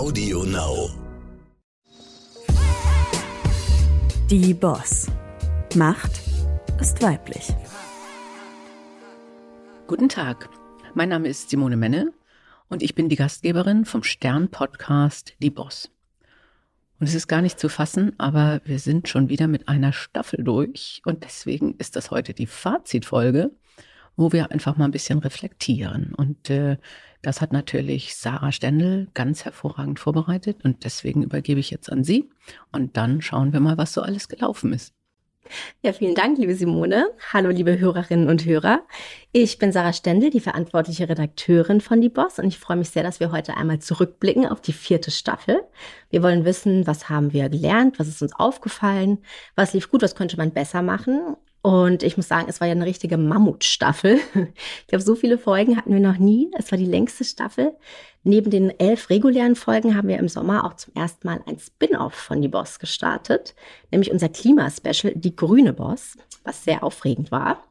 Audio Now. Die Boss. Macht ist weiblich. Guten Tag. Mein Name ist Simone Menne und ich bin die Gastgeberin vom Stern-Podcast Die Boss. Und es ist gar nicht zu fassen, aber wir sind schon wieder mit einer Staffel durch und deswegen ist das heute die Fazitfolge, wo wir einfach mal ein bisschen reflektieren. Und äh, das hat natürlich Sarah Stendel ganz hervorragend vorbereitet und deswegen übergebe ich jetzt an Sie und dann schauen wir mal, was so alles gelaufen ist. Ja, vielen Dank, liebe Simone. Hallo, liebe Hörerinnen und Hörer. Ich bin Sarah Stendel, die verantwortliche Redakteurin von Die Boss und ich freue mich sehr, dass wir heute einmal zurückblicken auf die vierte Staffel. Wir wollen wissen, was haben wir gelernt, was ist uns aufgefallen, was lief gut, was könnte man besser machen und ich muss sagen, es war ja eine richtige Mammutstaffel. Ich glaube, so viele Folgen hatten wir noch nie. Es war die längste Staffel. Neben den elf regulären Folgen haben wir im Sommer auch zum ersten Mal ein Spin-off von Die Boss gestartet, nämlich unser Klimaspecial Die Grüne Boss, was sehr aufregend war.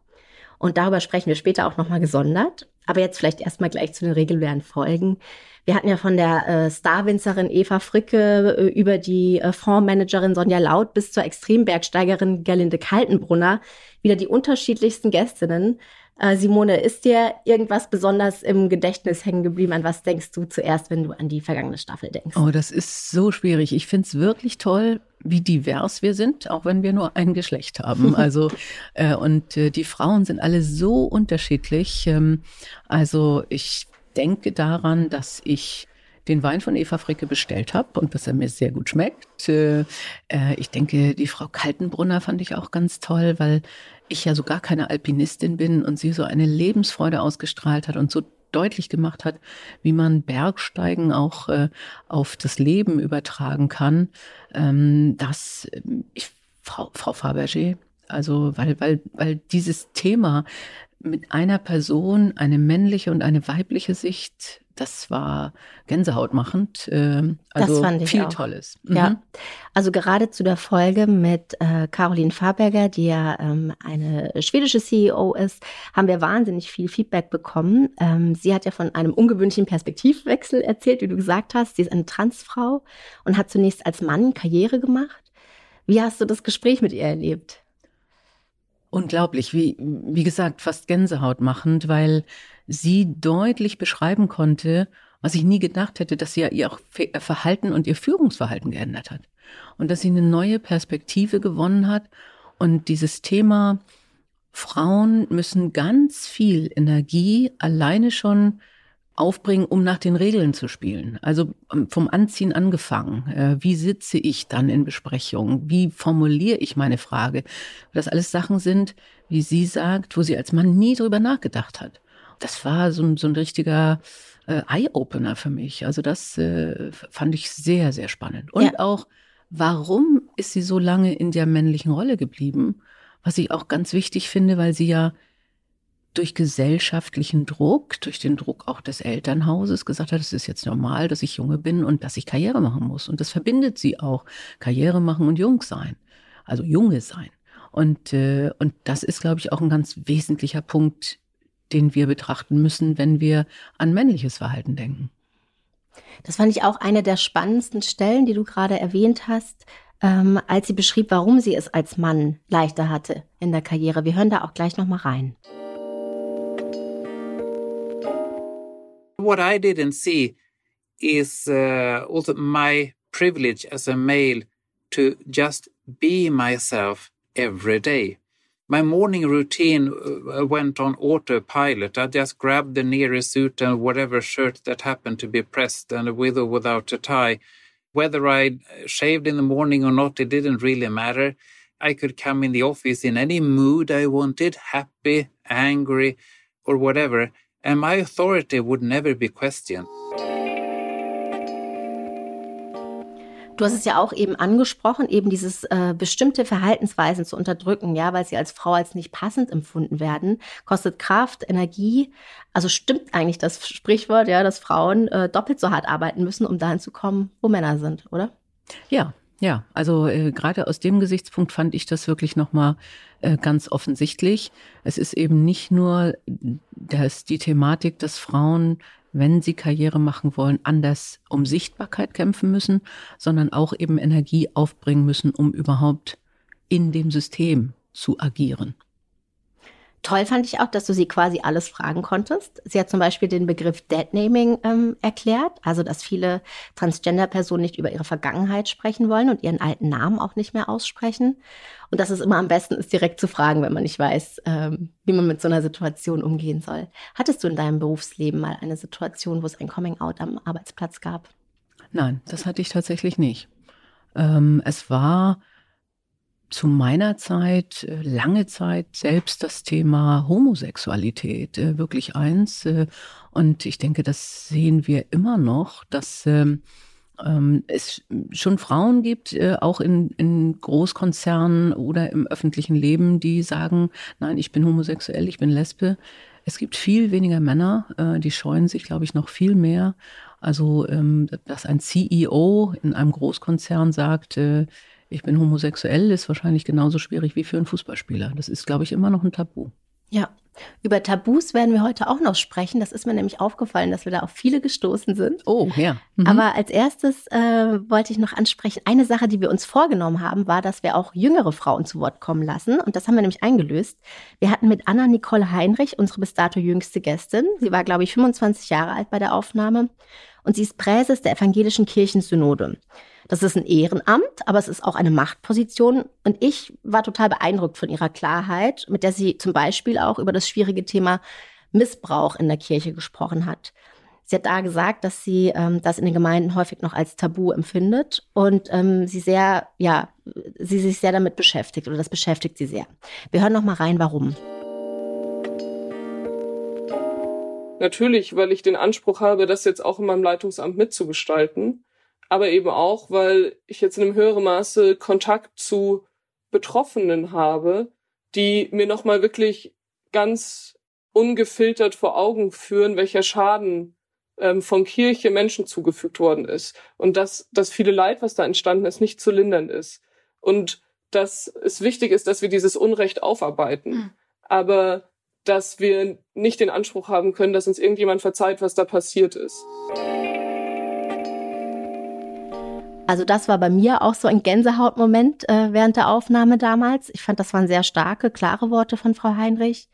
Und darüber sprechen wir später auch nochmal gesondert. Aber jetzt vielleicht erstmal gleich zu den regulären Folgen. Wir hatten ja von der äh, Starwinzerin Eva Fricke äh, über die äh, Fondsmanagerin Sonja Laut bis zur Extrembergsteigerin Gerlinde Kaltenbrunner wieder die unterschiedlichsten Gästinnen. Äh, Simone, ist dir irgendwas besonders im Gedächtnis hängen geblieben? An was denkst du zuerst, wenn du an die vergangene Staffel denkst? Oh, das ist so schwierig. Ich finde es wirklich toll, wie divers wir sind, auch wenn wir nur ein Geschlecht haben. Also äh, und äh, die Frauen sind alle so unterschiedlich. Ähm, also ich denke daran, dass ich den Wein von Eva Fricke bestellt habe und dass er mir sehr gut schmeckt. Äh, äh, ich denke, die Frau Kaltenbrunner fand ich auch ganz toll, weil ich ja so gar keine Alpinistin bin und sie so eine Lebensfreude ausgestrahlt hat und so deutlich gemacht hat, wie man Bergsteigen auch äh, auf das Leben übertragen kann. Ähm, dass ich, Frau, Frau Fabergé, also weil, weil, weil dieses Thema mit einer Person eine männliche und eine weibliche Sicht, das war gänsehautmachend. Äh, also das fand ich viel auch. Tolles. Mhm. Ja, also gerade zu der Folge mit äh, Caroline Faberger, die ja ähm, eine schwedische CEO ist, haben wir wahnsinnig viel Feedback bekommen. Ähm, sie hat ja von einem ungewöhnlichen Perspektivwechsel erzählt, wie du gesagt hast. Sie ist eine Transfrau und hat zunächst als Mann Karriere gemacht. Wie hast du das Gespräch mit ihr erlebt? Unglaublich, wie, wie gesagt, fast Gänsehaut machend, weil sie deutlich beschreiben konnte, was ich nie gedacht hätte, dass sie ja ihr äh, Verhalten und ihr Führungsverhalten geändert hat. Und dass sie eine neue Perspektive gewonnen hat. Und dieses Thema, Frauen müssen ganz viel Energie alleine schon aufbringen, um nach den Regeln zu spielen. Also ähm, vom Anziehen angefangen. Äh, wie sitze ich dann in Besprechungen? Wie formuliere ich meine Frage? Das alles Sachen sind, wie sie sagt, wo sie als Mann nie drüber nachgedacht hat. Das war so ein, so ein richtiger äh, Eye-Opener für mich. Also das äh, fand ich sehr, sehr spannend. Und Ja. auch, warum ist sie so lange in der männlichen Rolle geblieben? Was ich auch ganz wichtig finde, weil sie ja durch gesellschaftlichen Druck, durch den Druck auch des Elternhauses gesagt hat, es ist jetzt normal, dass ich Junge bin und dass ich Karriere machen muss. Und das verbindet sie auch. Karriere machen und jung sein. Also Junge sein. Und, äh, und das ist, glaube ich, auch ein ganz wesentlicher Punkt, den wir betrachten müssen, wenn wir an männliches Verhalten denken. Das fand ich auch eine der spannendsten Stellen, die du gerade erwähnt hast, ähm, als sie beschrieb, warum sie es als Mann leichter hatte in der Karriere. Wir hören da auch gleich noch mal rein. What I didn't see is uh, also my privilege as a male to just be myself every day. My morning routine uh, went on autopilot. I just grabbed the nearest suit and whatever shirt that happened to be pressed, and with or without a tie. Whether I shaved in the morning or not, it didn't really matter. I could come in the office in any mood I wanted, happy, angry, or whatever, and my authority would never be questioned. Du hast es ja auch eben angesprochen, eben dieses äh, bestimmte Verhaltensweisen zu unterdrücken, ja, weil sie als Frau als nicht passend empfunden werden, kostet Kraft, Energie. Also stimmt eigentlich das Sprichwort, ja, dass Frauen äh, doppelt so hart arbeiten müssen, um dahin zu kommen, wo Männer sind, oder? Ja, ja, also äh, gerade aus dem Gesichtspunkt fand ich das wirklich nochmal äh, ganz offensichtlich. Es ist eben nicht nur das, die Thematik, dass Frauen wenn sie Karriere machen wollen, anders um Sichtbarkeit kämpfen müssen, sondern auch eben Energie aufbringen müssen, um überhaupt in dem System zu agieren. Toll fand ich auch, dass du sie quasi alles fragen konntest. Sie hat zum Beispiel den Begriff Deadnaming ähm, erklärt, also dass viele Transgender-Personen nicht über ihre Vergangenheit sprechen wollen und ihren alten Namen auch nicht mehr aussprechen. Und dass es immer am besten ist, direkt zu fragen, wenn man nicht weiß, ähm, wie man mit so einer Situation umgehen soll. Hattest du in deinem Berufsleben mal eine Situation, wo es ein Coming-out am Arbeitsplatz gab? Nein, das hatte ich tatsächlich nicht. Ähm, es war zu meiner Zeit, äh, lange Zeit selbst das Thema Homosexualität äh, wirklich eins. Äh, und ich denke, das sehen wir immer noch, dass ähm, ähm, es schon Frauen gibt, auch in, in Großkonzernen oder im öffentlichen Leben, die sagen, nein, ich bin homosexuell, ich bin Lesbe. Es gibt viel weniger Männer, die scheuen sich, glaube ich, noch viel mehr. Also, ähm, dass ein CEO in einem Großkonzern sagt, ich bin homosexuell, ist wahrscheinlich genauso schwierig wie für einen Fußballspieler. Das ist, glaube ich, immer noch ein Tabu. Ja, über Tabus werden wir heute auch noch sprechen. Das ist mir nämlich aufgefallen, dass wir da auf viele gestoßen sind. Oh, ja. Mhm. Aber als erstes äh, wollte ich noch ansprechen, eine Sache, die wir uns vorgenommen haben, war, dass wir auch jüngere Frauen zu Wort kommen lassen. Und das haben wir nämlich eingelöst. Wir hatten mit Anna Nicole Heinrich, unsere bis dato jüngste Gästin. Sie war, glaube ich, 25 Jahre alt bei der Aufnahme. Und sie ist Präses der Evangelischen Kirchensynode. Das ist ein Ehrenamt, aber es ist auch eine Machtposition. Und ich war total beeindruckt von ihrer Klarheit, mit der sie zum Beispiel auch über das schwierige Thema Missbrauch in der Kirche gesprochen hat. Sie hat da gesagt, dass sie ähm, das in den Gemeinden häufig noch als Tabu empfindet und ähm, sie sehr, ja, sie sich sehr damit beschäftigt oder das beschäftigt sie sehr. Wir hören noch mal rein, warum. Natürlich, weil ich den Anspruch habe, das jetzt auch in meinem Leitungsamt mitzugestalten aber eben auch, weil ich jetzt in einem höheren Maße Kontakt zu Betroffenen habe, die mir nochmal wirklich ganz ungefiltert vor Augen führen, welcher Schaden ähm, von Kirche Menschen zugefügt worden ist. Und dass das viele Leid, was da entstanden ist, nicht zu lindern ist. Und dass es wichtig ist, dass wir dieses Unrecht aufarbeiten. Mhm. Aber dass wir nicht den Anspruch haben können, dass uns irgendjemand verzeiht, was da passiert ist. Also das war bei mir auch so ein Gänsehautmoment äh, während der Aufnahme damals. Ich fand, das waren sehr starke, klare Worte von Frau Heinrich.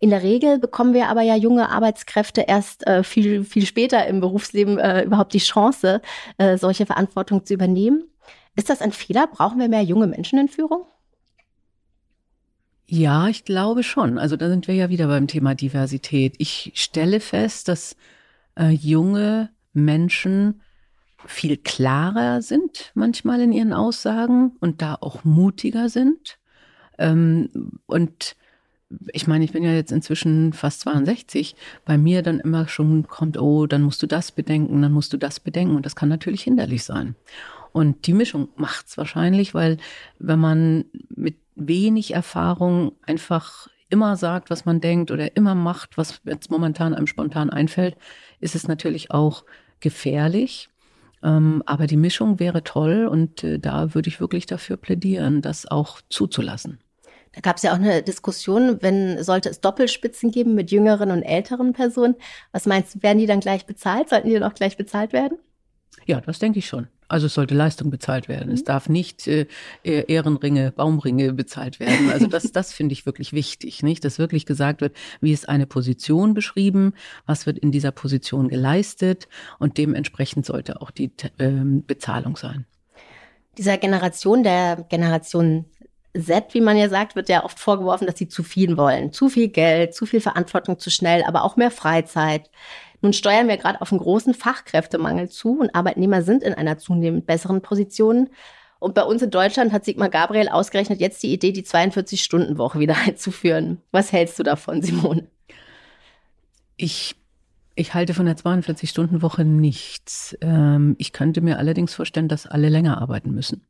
In der Regel bekommen wir aber ja junge Arbeitskräfte erst äh, viel, viel später im Berufsleben äh, überhaupt die Chance, äh, solche Verantwortung zu übernehmen. Ist das ein Fehler? Brauchen wir mehr junge Menschen in Führung? Ja, ich glaube schon. Also da sind wir ja wieder beim Thema Diversität. Ich stelle fest, dass äh, junge Menschen viel klarer sind manchmal in ihren Aussagen und da auch mutiger sind. Ähm, und ich meine, ich bin ja jetzt inzwischen fast 62, bei mir dann immer schon kommt, oh, dann musst du das bedenken, dann musst du das bedenken und das kann natürlich hinderlich sein. Und die Mischung macht's wahrscheinlich, weil wenn man mit wenig Erfahrung einfach immer sagt, was man denkt oder immer macht, was jetzt momentan einem spontan einfällt, ist es natürlich auch gefährlich. Ähm, aber die Mischung wäre toll und äh, da würde ich wirklich dafür plädieren, das auch zuzulassen. Da gab es ja auch eine Diskussion, wenn sollte es Doppelspitzen geben mit jüngeren und älteren Personen. Was meinst du, werden die dann gleich bezahlt? Sollten die dann auch gleich bezahlt werden? Ja, das denke ich schon. Also es sollte Leistung bezahlt werden. Mhm. Es darf nicht äh, Ehrenringe, Baumringe bezahlt werden. Also das, das finde ich wirklich wichtig, nicht? Dass wirklich gesagt wird, wie ist eine Position beschrieben, was wird in dieser Position geleistet und dementsprechend sollte auch die äh, Bezahlung sein. Dieser Generation, der Generation Z, wie man ja sagt, wird ja oft vorgeworfen, dass sie zu viel wollen. Zu viel Geld, zu viel Verantwortung zu schnell, aber auch mehr Freizeit. Nun steuern wir gerade auf einen großen Fachkräftemangel zu und Arbeitnehmer sind in einer zunehmend besseren Position. Und bei uns in Deutschland hat Sigmar Gabriel ausgerechnet jetzt die Idee, die 42-Stunden-Woche wieder einzuführen. Was hältst du davon, Simone? Ich, ich halte von der 42-Stunden-Woche nichts. Ähm, ich könnte mir allerdings vorstellen, dass alle länger arbeiten müssen,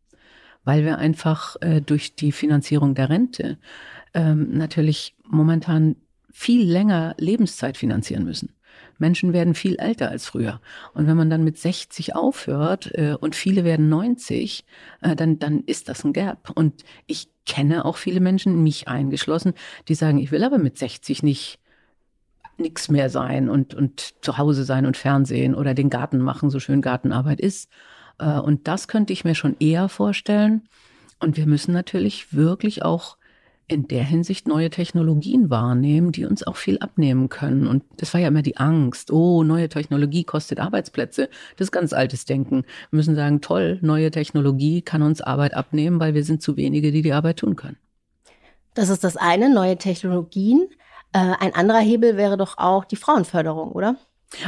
weil wir einfach äh, durch die Finanzierung der Rente ähm, natürlich momentan viel länger Lebenszeit finanzieren müssen. Menschen werden viel älter als früher. Und wenn man dann mit 60 aufhört äh, und viele werden 90, äh, dann, dann ist das ein Gap. Und ich kenne auch viele Menschen, mich eingeschlossen, die sagen, ich will aber mit 60 nicht nichts mehr sein und, und zu Hause sein und Fernsehen oder den Garten machen, so schön Gartenarbeit ist. Äh, und das könnte ich mir schon eher vorstellen. Und wir müssen natürlich wirklich auch in der Hinsicht neue Technologien wahrnehmen, die uns auch viel abnehmen können. Und das war ja immer die Angst. Oh, neue Technologie kostet Arbeitsplätze. Das ist ganz altes Denken. Wir müssen sagen, toll, neue Technologie kann uns Arbeit abnehmen, weil wir sind zu wenige, die die Arbeit tun können. Das ist das eine, neue Technologien. Äh, ein anderer Hebel wäre doch auch die Frauenförderung, oder?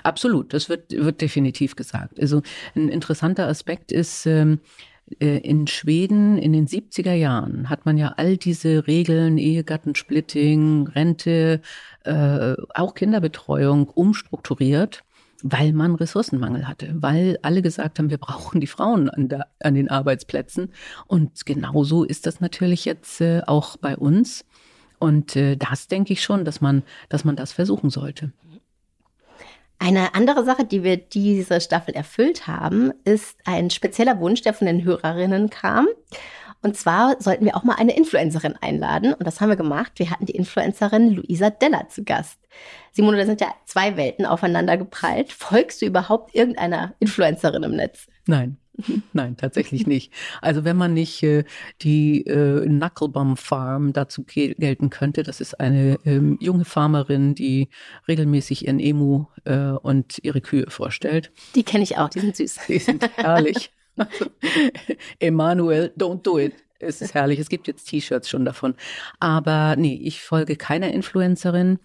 Absolut, das wird, wird definitiv gesagt. Also ein interessanter Aspekt ist, ähm, äh, in Schweden in den 70er Jahren hat man ja all diese Regeln, Ehegattensplitting, Rente, äh, auch Kinderbetreuung umstrukturiert, weil man Ressourcenmangel hatte, weil alle gesagt haben, wir brauchen die Frauen an, der, an den Arbeitsplätzen. Und genauso ist das natürlich jetzt äh, auch bei uns. Und äh, das denke ich schon, dass man, dass man das versuchen sollte. Eine andere Sache, die wir diese Staffel erfüllt haben, ist ein spezieller Wunsch, der von den Hörerinnen kam. Und zwar sollten wir auch mal eine Influencerin einladen. Und das haben wir gemacht. Wir hatten die Influencerin Luisa Della zu Gast. Simone, da sind ja zwei Welten aufeinander geprallt. Folgst du überhaupt irgendeiner Influencerin im Netz? Nein. Nein, tatsächlich nicht. Also wenn man nicht äh, die äh, Knucklebum Farm dazu gelten könnte, das ist eine ähm, junge Farmerin, die regelmäßig ihren Emu äh, und ihre Kühe vorstellt. Die kenne ich auch, die sind süß. Die sind herrlich. Also, Emanuel, don't do it. Es ist herrlich. Es gibt jetzt T-Shirts schon davon. Aber nee, ich folge keiner Influencerin.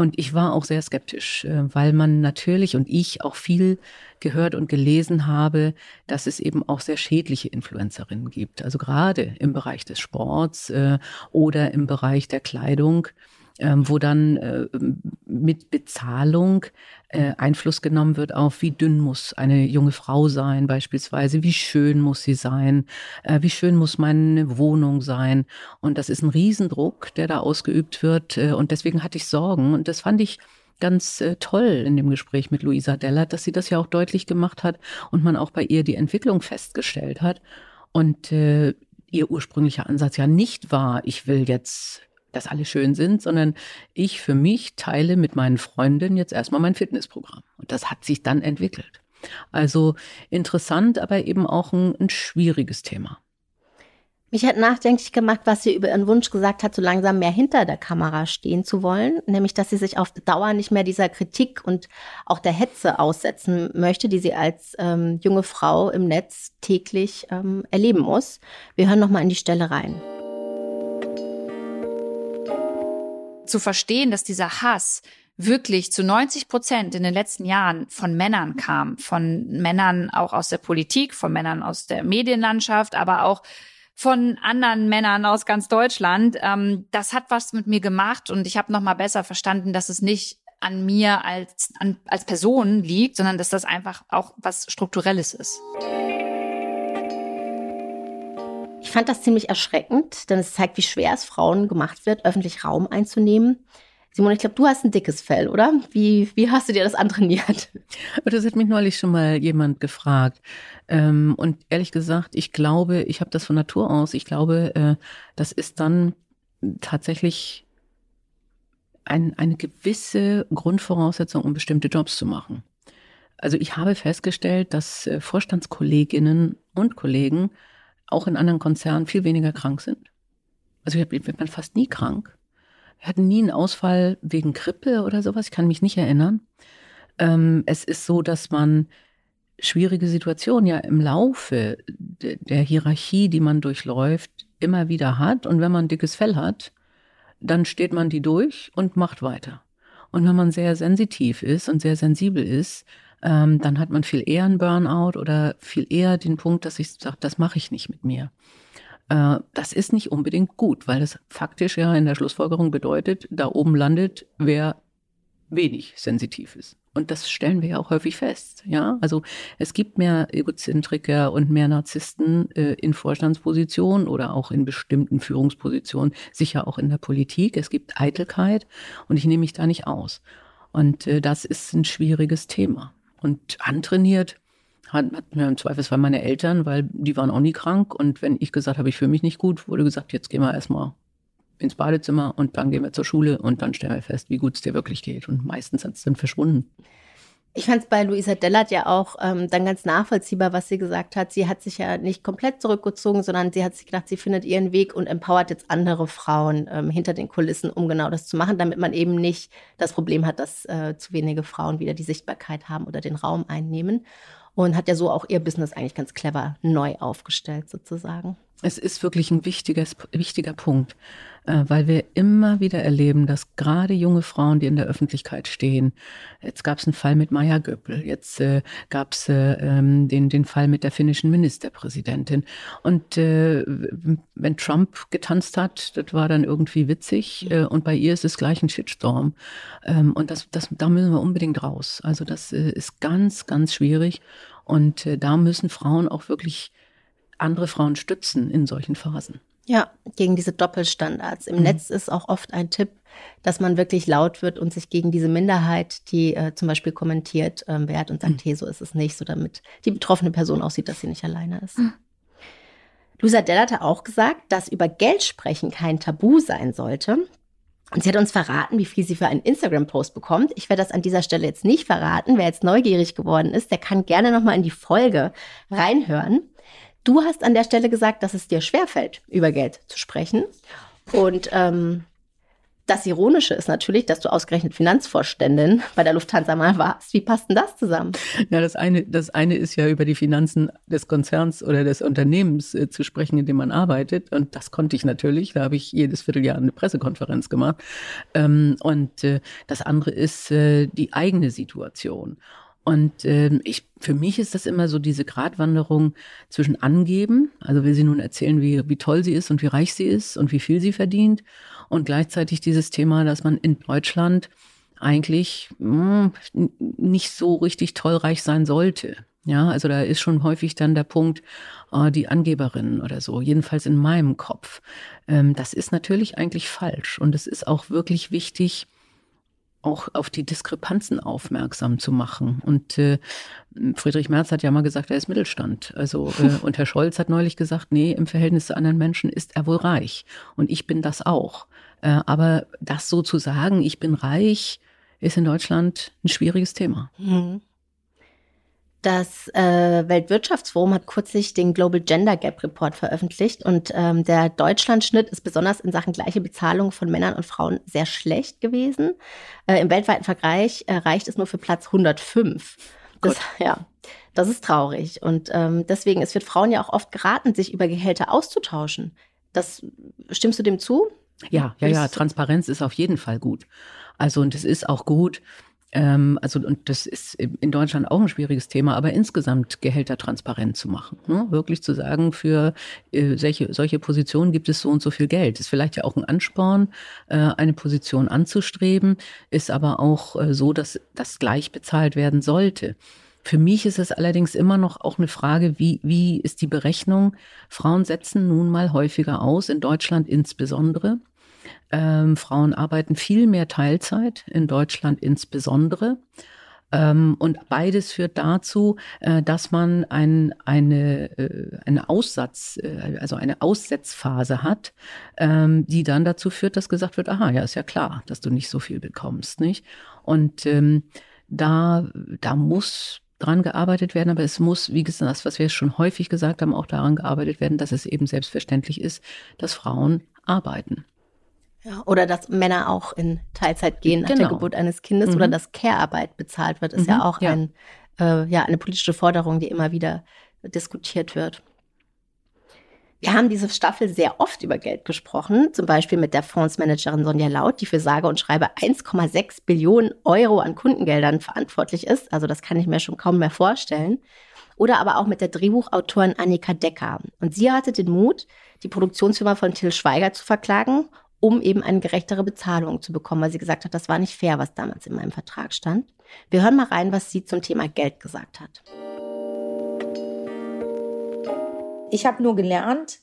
Und ich war auch sehr skeptisch, äh, weil man natürlich und ich auch viel gehört und gelesen habe, dass es eben auch sehr schädliche Influencerinnen gibt. Also gerade im Bereich des Sports äh, oder im Bereich der Kleidung ähm, wo dann äh, mit Bezahlung äh, Einfluss genommen wird auf, wie dünn muss eine junge Frau sein beispielsweise, wie schön muss sie sein, äh, wie schön muss meine Wohnung sein. Und das ist ein Riesendruck, der da ausgeübt wird. Äh, und deswegen hatte ich Sorgen. Und das fand ich ganz äh, toll in dem Gespräch mit Luisa Dellert, dass sie das ja auch deutlich gemacht hat und man auch bei ihr die Entwicklung festgestellt hat. Und äh, ihr ursprünglicher Ansatz ja nicht war, ich will jetzt dass alle schön sind, sondern ich für mich teile mit meinen Freundinnen jetzt erstmal mein Fitnessprogramm. Und das hat sich dann entwickelt. Also interessant, aber eben auch ein, ein schwieriges Thema. Mich hat nachdenklich gemacht, was sie über ihren Wunsch gesagt hat, so langsam mehr hinter der Kamera stehen zu wollen, nämlich dass sie sich auf Dauer nicht mehr dieser Kritik und auch der Hetze aussetzen möchte, die sie als ähm, junge Frau im Netz täglich ähm, erleben muss. Wir hören noch mal in die Stelle rein. Zu verstehen, dass dieser Hass wirklich zu 90 Prozent in den letzten Jahren von Männern kam, von Männern auch aus der Politik, von Männern aus der Medienlandschaft, aber auch von anderen Männern aus ganz Deutschland. Ähm, das hat was mit mir gemacht und ich habe noch mal besser verstanden, dass es nicht an mir als an, als Person liegt, sondern dass das einfach auch was strukturelles ist. Ich fand das ziemlich erschreckend, denn es zeigt, wie schwer es Frauen gemacht wird, öffentlich Raum einzunehmen. Simon, ich glaube, du hast ein dickes Fell, oder? Wie, wie hast du dir das antrainiert? Das hat mich neulich schon mal jemand gefragt. Ähm, und ehrlich gesagt, ich glaube, ich habe das von Natur aus. Ich glaube, äh, das ist dann tatsächlich ein, eine gewisse Grundvoraussetzung, um bestimmte Jobs zu machen. Also ich habe festgestellt, dass äh, Vorstandskolleginnen und Kollegen auch in anderen Konzernen viel weniger krank sind. Also ich man fast nie krank. Wir hatten nie einen Ausfall wegen Grippe oder sowas. Ich kann mich nicht erinnern. Ähm, es ist so, dass man schwierige Situationen ja im Laufe de der Hierarchie, die man durchläuft, immer wieder hat. Und wenn man dickes Fell hat, dann steht man die durch und macht weiter. Und wenn man sehr sensitiv ist und sehr sensibel ist, ähm, dann hat man viel eher einen Burnout oder viel eher den Punkt, dass ich sage, das mache ich nicht mit mir. Äh, das ist nicht unbedingt gut, weil das faktisch ja in der Schlussfolgerung bedeutet, da oben landet, wer wenig sensitiv ist. Und das stellen wir ja auch häufig fest. Ja, also es gibt mehr Egozentriker und mehr Narzissten äh, in Vorstandspositionen oder auch in bestimmten Führungspositionen, sicher auch in der Politik. Es gibt Eitelkeit und ich nehme mich da nicht aus. Und äh, das ist ein schwieriges Thema und antrainiert hat, mir im Zweifelsfall meine Eltern, weil die waren auch nie krank. Und wenn ich gesagt habe, ich fühle mich nicht gut, wurde gesagt, jetzt gehen wir erstmal ins Badezimmer und dann gehen wir zur Schule und dann stellen wir fest, wie gut es dir wirklich geht. Und meistens hat es dann verschwunden. Ich fand es bei Luisa Dellert ja auch ähm, dann ganz nachvollziehbar, was sie gesagt hat. Sie hat sich ja nicht komplett zurückgezogen, sondern sie hat sich gedacht, sie findet ihren Weg und empowert jetzt andere Frauen ähm, hinter den Kulissen, um genau das zu machen, damit man eben nicht das Problem hat, dass äh, zu wenige Frauen wieder die Sichtbarkeit haben oder den Raum einnehmen. Und hat ja so auch ihr Business eigentlich ganz clever neu aufgestellt, sozusagen. Es ist wirklich ein wichtiges, wichtiger Punkt, äh, weil wir immer wieder erleben, dass gerade junge Frauen, die in der Öffentlichkeit stehen, jetzt gab es einen Fall mit Maya Göppel, jetzt äh, gab es äh, ähm, den, den Fall mit der finnischen Ministerpräsidentin. Und äh, wenn Trump getanzt hat, das war dann irgendwie witzig und bei ihr ist es gleich ein Shitstorm. Ähm, und das, das, da müssen wir unbedingt raus. Also das ist ganz, ganz schwierig. Und da müssen Frauen auch wirklich andere Frauen stützen in solchen Phasen. Ja, gegen diese Doppelstandards. Im mhm. Netz ist auch oft ein Tipp, dass man wirklich laut wird und sich gegen diese Minderheit, die äh, zum Beispiel kommentiert, ähm, wehrt und sagt, mhm. hey, so ist es nicht, so damit die betroffene Person aussieht, dass sie nicht alleine ist. Mhm. Luisa Dell hatte auch gesagt, dass über Geld sprechen kein Tabu sein sollte. Und sie hat uns verraten, wie viel sie für einen Instagram-Post bekommt. Ich werde das an dieser Stelle jetzt nicht verraten. Wer jetzt neugierig geworden ist, der kann gerne nochmal in die Folge reinhören. Du hast an der Stelle gesagt, dass es dir schwerfällt, über Geld zu sprechen. Und ähm, das Ironische ist natürlich, dass du ausgerechnet Finanzvorständin bei der Lufthansa mal warst. Wie passt denn das zusammen? Ja, das eine, das eine ist ja über die Finanzen des Konzerns oder des Unternehmens äh, zu sprechen, in dem man arbeitet. Und das konnte ich natürlich. Da habe ich jedes Vierteljahr eine Pressekonferenz gemacht. Ähm, und äh, das andere ist äh, die eigene Situation. Und ähm, ich, für mich ist das immer so diese Gratwanderung zwischen angeben, also will sie nun erzählen, wie, wie toll sie ist und wie reich sie ist und wie viel sie verdient, und gleichzeitig dieses Thema, dass man in Deutschland eigentlich mh, hm, nicht so richtig toll reich sein sollte. Ja, also da ist schon häufig dann der Punkt, äh, die Angeberin oder so, jedenfalls in meinem Kopf. Ähm, das ist natürlich eigentlich falsch und es ist auch wirklich wichtig, auch auf die Diskrepanzen aufmerksam zu machen. Und äh, Friedrich Merz hat ja mal gesagt, er ist Mittelstand. Also äh, und Herr Scholz hat neulich gesagt, nee, im Verhältnis zu anderen Menschen ist er wohl reich. Und ich bin das auch. Äh, aber das so zu sagen, ich bin reich, ist in Deutschland ein schwieriges Thema. Mhm. Das äh, Weltwirtschaftsforum hat kürzlich den Global Gender Gap Report veröffentlicht und ähm, der Deutschlandschnitt ist besonders in Sachen gleiche Bezahlung von Männern und Frauen sehr schlecht gewesen. Äh, Im weltweiten Vergleich äh, reicht es nur für Platz 105. Das, ja, das ist traurig und ähm, deswegen es wird Frauen ja auch oft geraten, sich über Gehälter auszutauschen. Das stimmst du dem zu? Ja, ja, ja. Transparenz ist auf jeden Fall gut. Also und es ist auch gut ähm, also, und das ist in Deutschland auch ein schwieriges Thema, aber insgesamt Gehälter transparent zu machen. Ne? Wirklich zu sagen, für äh, solche, solche Positionen gibt es so und so viel Geld. Ist vielleicht ja auch ein Ansporn, äh, eine Position anzustreben, ist aber auch äh, so, dass das gleich bezahlt werden sollte. Für mich ist es allerdings immer noch auch eine Frage, wie, wie ist die Berechnung? Frauen setzen nun mal häufiger aus, in Deutschland insbesondere. Ähm, Frauen arbeiten viel mehr Teilzeit, in Deutschland insbesondere. Ähm, und beides führt dazu, äh, dass man ein, eine, äh, eine Aussatz, äh, also eine Aussetzphase hat, ähm, die dann dazu führt, dass gesagt wird, aha, ja, ist ja klar, dass du nicht so viel bekommst, nicht? Und ähm, da, da muss dran gearbeitet werden, aber es muss, wie gesagt, das, was wir schon häufig gesagt haben, auch daran gearbeitet werden, dass es eben selbstverständlich ist, dass Frauen arbeiten. Ja, oder dass Männer auch in Teilzeit gehen nach genau. der Geburt eines Kindes mhm. oder dass Care-Arbeit bezahlt wird, ist mhm. ja auch ja. Ein, äh, ja, eine politische Forderung, die immer wieder diskutiert wird. Wir haben diese Staffel sehr oft über Geld gesprochen, zum Beispiel mit der Fondsmanagerin Sonja Laut, die für sage und schreibe 1,6 Billionen Euro an Kundengeldern verantwortlich ist. Also das kann ich mir schon kaum mehr vorstellen. Oder aber auch mit der Drehbuchautorin Annika Decker. Und sie hatte den Mut, die Produktionsfirma von Till Schweiger zu verklagen um eben eine gerechtere Bezahlung zu bekommen, weil sie gesagt hat, das war nicht fair, was damals in meinem Vertrag stand. Wir hören mal rein, was sie zum Thema Geld gesagt hat. Ich habe nur gelernt,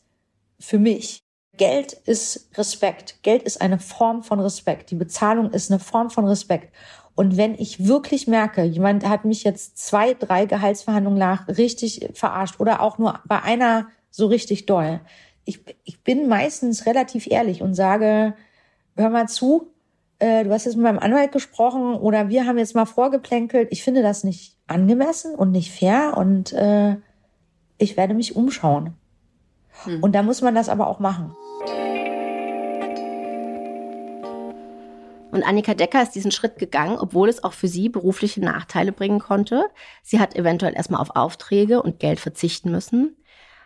für mich, Geld ist Respekt. Geld ist eine Form von Respekt. Die Bezahlung ist eine Form von Respekt. Und wenn ich wirklich merke, jemand hat mich jetzt zwei, drei Gehaltsverhandlungen nach richtig verarscht oder auch nur bei einer so richtig doll, ich, ich bin meistens relativ ehrlich und sage, hör mal zu, äh, du hast jetzt mit meinem Anwalt gesprochen oder wir haben jetzt mal vorgeplänkelt. Ich finde das nicht angemessen und nicht fair und äh, ich werde mich umschauen. Hm. Und da muss man das aber auch machen. Und Annika Decker ist diesen Schritt gegangen, obwohl es auch für sie berufliche Nachteile bringen konnte. Sie hat eventuell erstmal auf Aufträge und Geld verzichten müssen.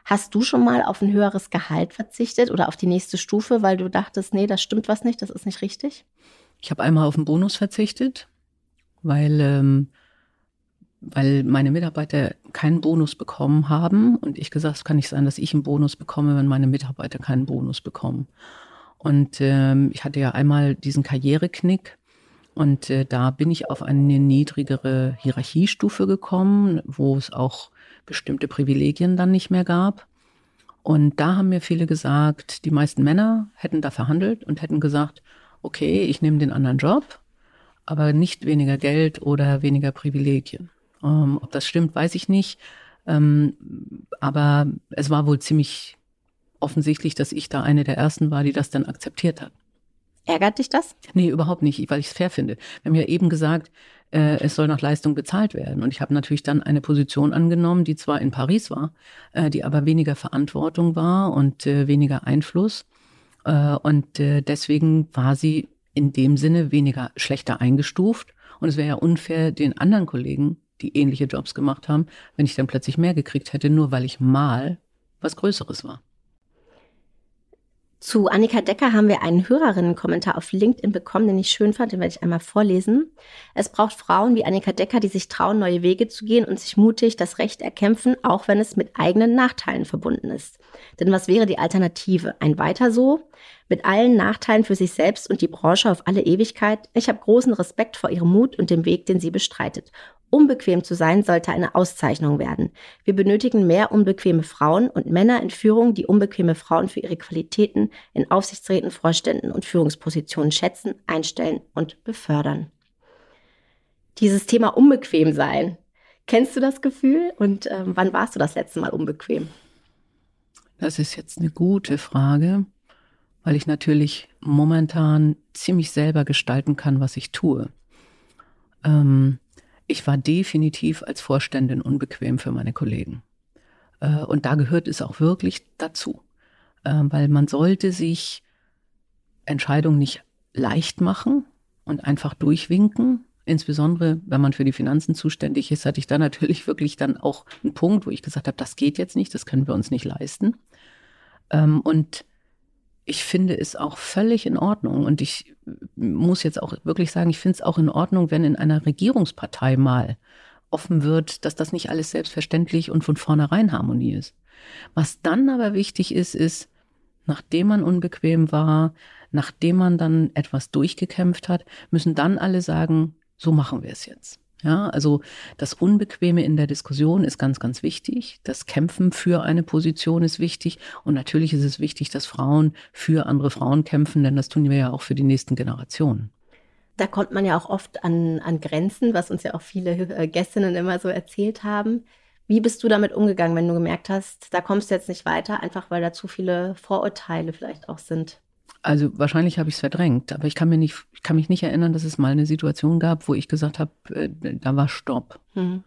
Hast du schon mal auf ein höheres Gehalt verzichtet oder auf die nächste Stufe, weil du dachtest, nee, das stimmt was nicht, das ist nicht richtig? Ich habe einmal auf einen Bonus verzichtet, weil, ähm, weil meine Mitarbeiter keinen Bonus bekommen haben und ich gesagt, es kann nicht sein, dass ich einen Bonus bekomme, wenn meine Mitarbeiter keinen Bonus bekommen. Und ähm, ich hatte ja einmal diesen Karriereknick und äh, da bin ich auf eine niedrigere Hierarchiestufe gekommen, wo es auch bestimmte Privilegien dann nicht mehr gab. Und da haben mir viele gesagt, die meisten Männer hätten da verhandelt und hätten gesagt, okay, ich nehme den anderen Job, aber nicht weniger Geld oder weniger Privilegien. Ähm, ob das stimmt, weiß ich nicht. Ähm, aber es war wohl ziemlich offensichtlich, dass ich da eine der ersten war, die das dann akzeptiert hat. Ärgert dich das? Nee, überhaupt nicht, weil ich es fair finde. Wir haben ja eben gesagt, äh, es soll nach Leistung bezahlt werden. Und ich habe natürlich dann eine Position angenommen, die zwar in Paris war, äh, die aber weniger Verantwortung war und äh, weniger Einfluss. Äh, und äh, deswegen war sie in dem Sinne weniger schlechter eingestuft. Und es wäre ja unfair den anderen Kollegen, die ähnliche Jobs gemacht haben, wenn ich dann plötzlich mehr gekriegt hätte, nur weil ich mal was Größeres war. Zu Annika Decker haben wir einen Hörerinnenkommentar auf LinkedIn bekommen, den ich schön fand, den werde ich einmal vorlesen. Es braucht Frauen wie Annika Decker, die sich trauen, neue Wege zu gehen und sich mutig das Recht erkämpfen, auch wenn es mit eigenen Nachteilen verbunden ist. Denn was wäre die Alternative? Ein weiter so? Mit allen Nachteilen für sich selbst und die Branche auf alle Ewigkeit? Ich habe großen Respekt vor ihrem Mut und dem Weg, den sie bestreitet. Unbequem zu sein sollte eine Auszeichnung werden. Wir benötigen mehr unbequeme Frauen und Männer in Führung, die unbequeme Frauen für ihre Qualitäten in Aufsichtsräten, Vorständen und Führungspositionen schätzen, einstellen und befördern. Dieses Thema unbequem sein. Kennst du das Gefühl und äh, wann warst du das letzte Mal unbequem? Das ist jetzt eine gute Frage, weil ich natürlich momentan ziemlich selber gestalten kann, was ich tue. Ähm, ich war definitiv als Vorständin unbequem für meine Kollegen. Äh, und da gehört es auch wirklich dazu, äh, weil man sollte sich Entscheidungen nicht leicht machen und einfach durchwinken. Insbesondere, wenn man für die Finanzen zuständig ist, hatte ich da natürlich wirklich dann auch einen Punkt, wo ich gesagt habe, das geht jetzt nicht, das können wir uns nicht leisten. Ähm, und ich finde es auch völlig in Ordnung. Und ich muss jetzt auch wirklich sagen, ich finde es auch in Ordnung, wenn in einer Regierungspartei mal offen wird, dass das nicht alles selbstverständlich und von vornherein Harmonie ist. Was dann aber wichtig ist, ist, nachdem man unbequem war, nachdem man dann etwas durchgekämpft hat, müssen dann alle sagen, so machen wir es jetzt. Ja, also das Unbequeme in der Diskussion ist ganz, ganz wichtig. Das Kämpfen für eine Position ist wichtig. Und natürlich ist es wichtig, dass Frauen für andere Frauen kämpfen, denn das tun wir ja auch für die nächsten Generationen. Da kommt man ja auch oft an, an Grenzen, was uns ja auch viele äh, Gästinnen immer so erzählt haben. Wie bist du damit umgegangen, wenn du gemerkt hast, da kommst du jetzt nicht weiter, einfach weil da zu viele Vorurteile vielleicht auch sind? Also wahrscheinlich habe ich es verdrängt, aber ich kann mir nicht, ich kann mich nicht erinnern, dass es mal eine Situation gab, wo ich gesagt habe, äh, da war Stopp. Mhm.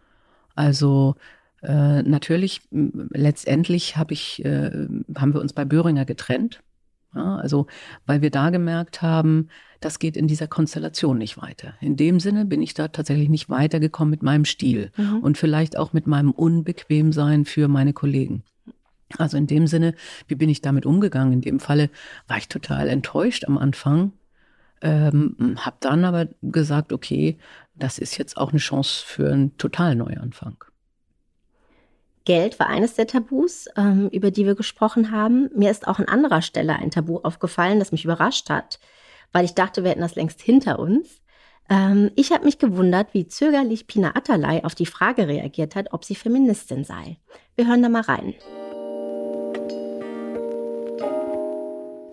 Also äh, natürlich, letztendlich habe ich, äh, haben wir uns bei Böhringer getrennt. Ja, also, weil wir da gemerkt haben, das geht in dieser Konstellation nicht weiter. In dem Sinne bin ich da tatsächlich nicht weitergekommen mit meinem Stil mhm. und vielleicht auch mit meinem Unbequemsein für meine Kollegen. Also in dem Sinne, wie bin ich damit umgegangen? In dem Falle war ich total enttäuscht am Anfang, ähm, habe dann aber gesagt, okay, das ist jetzt auch eine Chance für einen totalen Neuanfang. Geld war eines der Tabus, ähm, über die wir gesprochen haben. Mir ist auch an anderer Stelle ein Tabu aufgefallen, das mich überrascht hat, weil ich dachte, wir hätten das längst hinter uns. Ähm, ich habe mich gewundert, wie zögerlich Pina Atalay auf die Frage reagiert hat, ob sie Feministin sei. Wir hören da mal rein.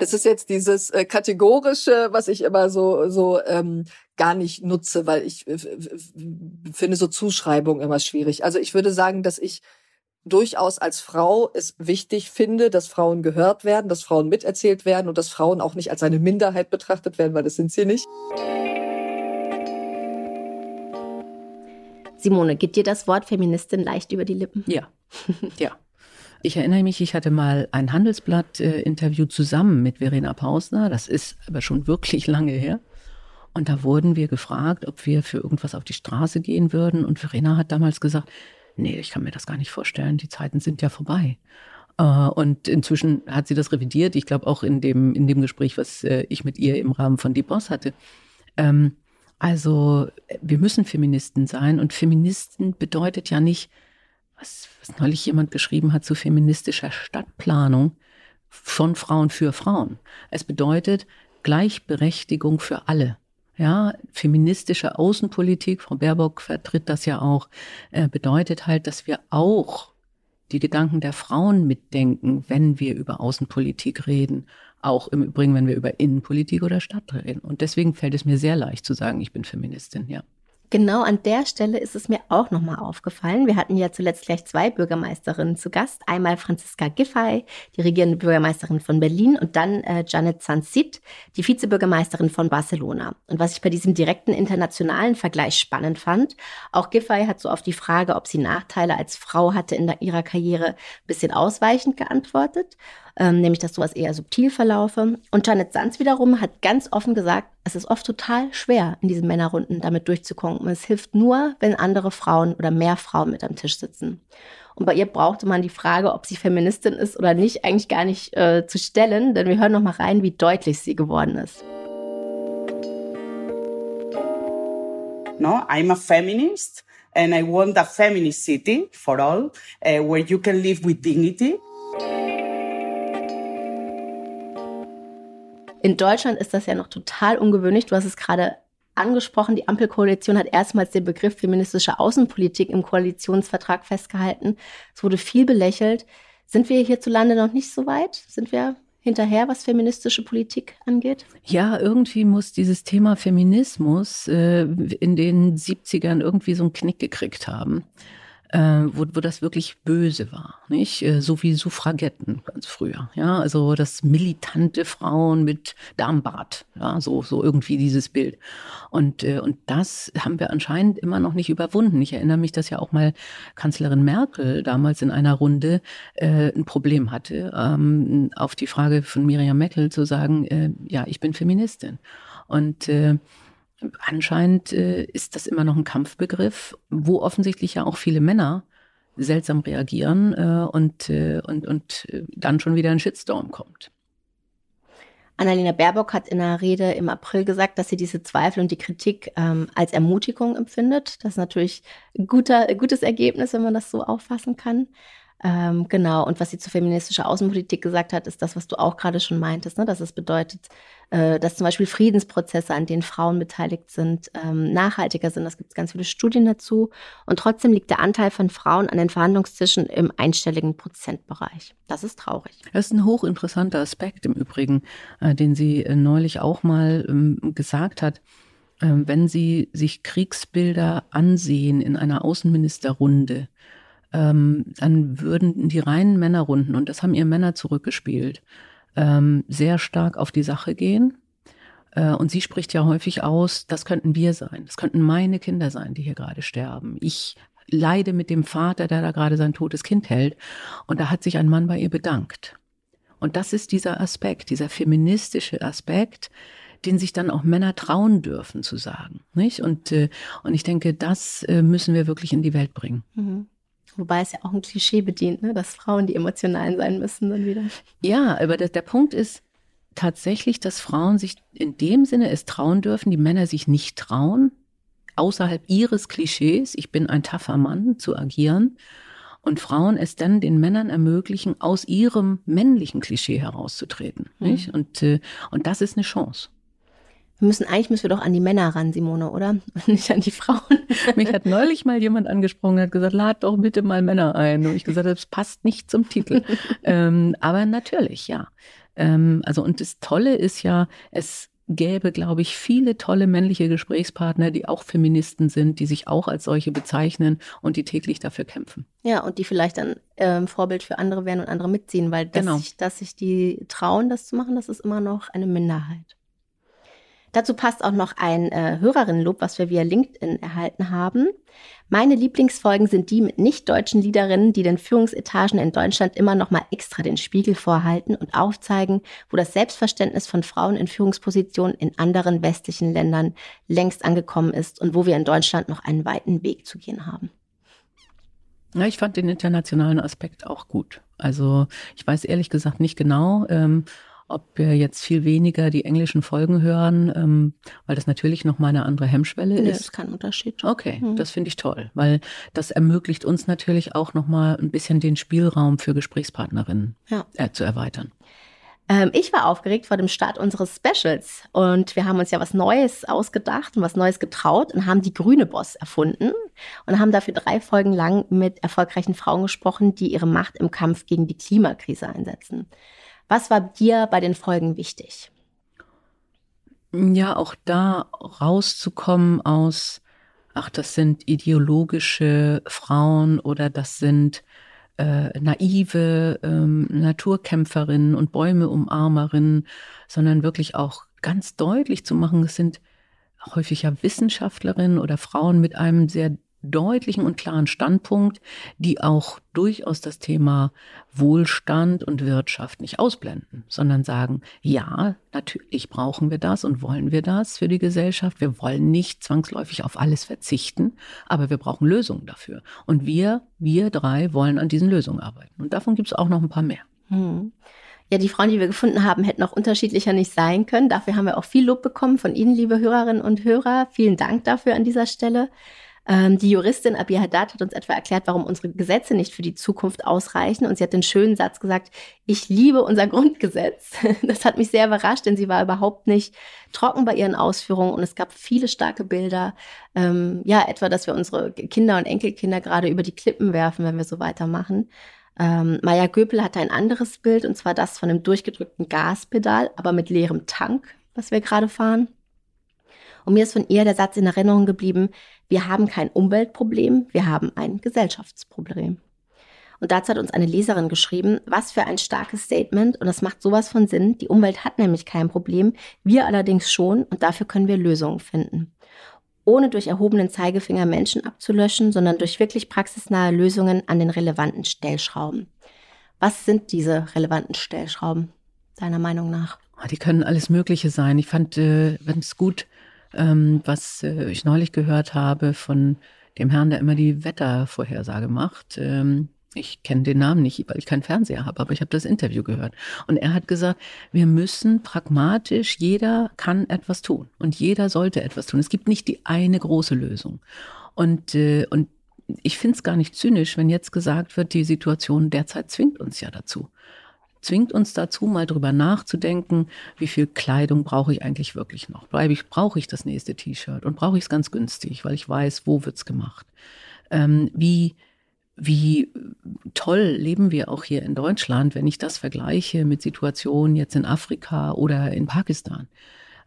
Das ist jetzt dieses äh, kategorische, was ich immer so so ähm, gar nicht nutze, weil ich äh, finde so Zuschreibung immer schwierig. Also ich würde sagen, dass ich durchaus als Frau es wichtig finde, dass Frauen gehört werden, dass Frauen miterzählt werden und dass Frauen auch nicht als eine Minderheit betrachtet werden, weil das sind sie nicht. Simone, geht dir das Wort Feministin leicht über die Lippen? Ja, ja. Ich erinnere mich, ich hatte mal ein Handelsblatt-Interview zusammen mit Verena Pausner. Das ist aber schon wirklich lange her. Und da wurden wir gefragt, ob wir für irgendwas auf die Straße gehen würden. Und Verena hat damals gesagt, nee, ich kann mir das gar nicht vorstellen. Die Zeiten sind ja vorbei. Äh, und inzwischen hat sie das revidiert. Ich glaube auch in dem, in dem Gespräch, was äh, ich mit ihr im Rahmen von Die Boss hatte. Ähm, also wir müssen Feministen sein. Und Feministen bedeutet ja nicht, was, was neulich jemand geschrieben hat zu feministischer Stadtplanung von Frauen für Frauen. Es bedeutet Gleichberechtigung für alle. Ja, feministische Außenpolitik, Frau Baerbock vertritt das ja auch, äh, bedeutet halt, dass wir auch die Gedanken der Frauen mitdenken, wenn wir über Außenpolitik reden. Auch im Übrigen, wenn wir über Innenpolitik oder Stadt reden. Und deswegen fällt es mir sehr leicht zu sagen, ich bin Feministin, ja. Genau an der Stelle ist es mir auch nochmal aufgefallen. Wir hatten ja zuletzt gleich zwei Bürgermeisterinnen zu Gast. Einmal Franziska Giffey, die regierende Bürgermeisterin von Berlin und dann äh, Janet Sanzit, die Vizebürgermeisterin von Barcelona. Und was ich bei diesem direkten internationalen Vergleich spannend fand, auch Giffey hat so auf die Frage, ob sie Nachteile als Frau hatte in ihrer Karriere, ein bisschen ausweichend geantwortet ähm, nämlich dass sowas eher subtil verlaufe. Und Janet Sanz wiederum hat ganz offen gesagt, es ist oft total schwer, in diesen Männerrunden damit durchzukommen. Es hilft nur, wenn andere Frauen oder mehr Frauen mit am Tisch sitzen. Und bei ihr brauchte man die Frage, ob sie Feministin ist oder nicht, eigentlich gar nicht äh, zu stellen, denn wir hören noch mal rein, wie deutlich sie geworden ist. No, I'm a feminist and I want a feminist city for all, uh, where you can live with dignity. In Deutschland ist das ja noch total ungewöhnlich. Du hast es gerade angesprochen, die Ampelkoalition hat erstmals den Begriff feministische Außenpolitik im Koalitionsvertrag festgehalten. Es wurde viel belächelt. Sind wir hierzulande noch nicht so weit? Sind wir hinterher, was feministische Politik angeht? Ja, irgendwie muss dieses Thema Feminismus äh, in den 70ern irgendwie so einen Knick gekriegt haben äh, wo, wo das wirklich böse war, nicht? Äh, so wie Suffragetten ganz früher, ja, also das militante Frauen mit Darmbart, ja, so so irgendwie dieses Bild. Und äh, und das haben wir anscheinend immer noch nicht überwunden. Ich erinnere mich, dass ja auch mal Kanzlerin Merkel damals in einer Runde äh, ein Problem hatte, ähm, auf die Frage von Miriam Meckel zu sagen, äh, ja, ich bin Feministin. Und äh, anscheinend äh, ist das immer noch ein Kampfbegriff, wo offensichtlich ja auch viele Männer seltsam reagieren äh, und, äh, und, und äh, dann schon wieder ein Shitstorm kommt. Annalena Baerbock hat in einer Rede im April gesagt, dass sie diese Zweifel und die Kritik ähm, als Ermutigung empfindet. Das ist natürlich ein guter, gutes Ergebnis, wenn man das so auffassen kann. Ähm, genau, und was sie zur feministischen Außenpolitik gesagt hat, ist das, was du auch gerade schon meintest, ne? dass es bedeutet, äh, dass zum Beispiel Friedensprozesse, an denen Frauen beteiligt sind, ähm, nachhaltiger sind. Das gibt es ganz viele Studien dazu. Und trotzdem liegt der Anteil von Frauen an den Verhandlungstischen im einstelligen Prozentbereich. Das ist traurig. Das ist ein hochinteressanter Aspekt im Übrigen, äh, den sie äh, neulich auch mal ähm, gesagt hat ähm, wenn Sie sich Kriegsbilder ansehen in einer Außenministerrunde, ähm, dann würden die reinen Männerrunden, und das haben ihr Männer zurückgespielt, ähm, sehr stark auf die Sache gehen. Äh, und sie spricht ja häufig aus, das könnten wir sein, das könnten meine Kinder sein, die hier gerade sterben. Ich leide mit dem Vater, der da gerade sein totes Kind hält. Und da hat sich ein Mann bei ihr bedankt. Und das ist dieser Aspekt, dieser feministische Aspekt, den sich dann auch Männer trauen dürfen zu sagen, nicht? Und äh, und ich denke, das äh, müssen wir wirklich in die Welt bringen. Mhm. Wobei es ja auch ein Klischee bedient, ne? dass Frauen die Emotionalen sein müssen dann wieder. Ja, aber der, der Punkt ist tatsächlich, dass Frauen sich in dem Sinne es trauen dürfen, die Männer sich nicht trauen, außerhalb ihres Klischees, ich bin ein taffer Mann, zu agieren. Und Frauen es dann den Männern ermöglichen, aus ihrem männlichen Klischee herauszutreten. Mhm. Und, äh, und das ist eine Chance. Wir müssen eigentlich müssen wir doch an die Männer ran, Simone, oder? Nicht an die Frauen. Mich hat neulich mal jemand angesprochen, hat gesagt, lad doch bitte mal Männer ein. Und ich gesagt, das passt nicht zum Titel. ähm, aber natürlich, ja. Ähm, also und das Tolle ist ja, es gäbe, glaube ich, viele tolle männliche Gesprächspartner, die auch Feministen sind, die sich auch als solche bezeichnen und die täglich dafür kämpfen. Ja, und die vielleicht dann ähm, Vorbild für andere werden und andere mitziehen, weil dass, Genau. sich, dass sich die trauen, das zu machen, das ist immer noch eine Minderheit. Dazu passt auch noch ein äh, Hörerinnenlob, was wir via LinkedIn erhalten haben. Meine Lieblingsfolgen sind die mit nicht-deutschen Liederinnen, die den Führungsetagen in Deutschland immer noch mal extra den Spiegel vorhalten und aufzeigen, wo das Selbstverständnis von Frauen in Führungspositionen in anderen westlichen Ländern längst angekommen ist und wo wir in Deutschland noch einen weiten Weg zu gehen haben. Ja, ich fand den internationalen Aspekt auch gut. Also ich weiß ehrlich gesagt nicht genau, ähm, ob wir jetzt viel weniger die englischen Folgen hören, ähm, weil das natürlich noch mal eine andere Hemmschwelle Nee, ist. ist kein Unterschied. Okay, Mhm. das finde ich toll, weil das ermöglicht uns natürlich auch noch mal ein bisschen den Spielraum für Gesprächspartnerinnen Ja. äh, zu erweitern. Ähm, ich war aufgeregt vor dem Start unseres Specials und wir haben uns ja was Neues ausgedacht und was Neues getraut und haben die grüne Boss erfunden und haben dafür drei Folgen lang mit erfolgreichen Frauen gesprochen, die ihre Macht im Kampf gegen die Klimakrise einsetzen. Was war dir bei den Folgen wichtig? Ja, auch da rauszukommen aus, ach, das sind ideologische Frauen oder das sind äh, naive ähm, Naturkämpferinnen und Bäumeumarmerinnen, sondern wirklich auch ganz deutlich zu machen, es sind häufig ja Wissenschaftlerinnen oder Frauen mit einem sehr deutlichen und klaren Standpunkt, die auch durchaus das Thema Wohlstand und Wirtschaft nicht ausblenden, sondern sagen, ja, natürlich brauchen wir das und wollen wir das für die Gesellschaft. Wir wollen nicht zwangsläufig auf alles verzichten, aber wir brauchen Lösungen dafür. Und wir, wir drei wollen an diesen Lösungen arbeiten. Und davon gibt es auch noch ein paar mehr. Hm. Ja, die Frauen, die wir gefunden haben, hätten auch unterschiedlicher nicht sein können. Dafür haben wir auch viel Lob bekommen von Ihnen, liebe Hörerinnen und Hörer. Vielen Dank dafür an dieser Stelle. Ähm, die Juristin Abir Haddad hat uns etwa erklärt, warum unsere Gesetze nicht für die Zukunft ausreichen. Und sie hat den schönen Satz gesagt, ich liebe unser Grundgesetz. Das hat mich sehr überrascht, denn sie war überhaupt nicht trocken bei ihren Ausführungen und es gab viele starke Bilder. Ähm, ja, etwa, dass wir unsere Kinder und Enkelkinder gerade über die Klippen werfen, wenn wir so weitermachen. Ähm, Maya Göpel hatte ein anderes Bild, und zwar das von einem durchgedrückten Gaspedal, aber mit leerem Tank, was wir gerade fahren. Und mir ist von ihr der Satz in Erinnerung geblieben, wir haben kein Umweltproblem, wir haben ein Gesellschaftsproblem. Und dazu hat uns eine Leserin geschrieben, was für ein starkes Statement und das macht sowas von Sinn. Die Umwelt hat nämlich kein Problem, wir allerdings schon und dafür können wir Lösungen finden. Ohne durch erhobenen Zeigefinger Menschen abzulöschen, sondern durch wirklich praxisnahe Lösungen an den relevanten Stellschrauben. Was sind diese relevanten Stellschrauben, deiner Meinung nach? Ah, Die können alles Mögliche sein. Ich fand äh, es gut, ähm, was äh, ich neulich gehört habe von dem Herrn, der immer die Wettervorhersage macht. Ähm, ich kenne den Namen nicht, weil ich keinen Fernseher habe, aber ich habe das Interview gehört. Und er hat gesagt, wir müssen pragmatisch, jeder kann etwas tun und jeder sollte etwas tun. Es gibt nicht die eine große Lösung. Und, äh, und ich finde es gar nicht zynisch, wenn jetzt gesagt wird, die Situation derzeit zwingt uns ja dazu zwingt uns dazu, mal drüber nachzudenken, wie viel Kleidung brauche ich eigentlich wirklich noch? Bleibe ich, brauche ich das nächste T-Shirt und brauche ich es ganz günstig, weil ich weiß, wo wird's gemacht? Ähm, wie, wie toll leben wir auch hier in Deutschland, wenn ich das vergleiche mit Situationen jetzt in Afrika oder in Pakistan.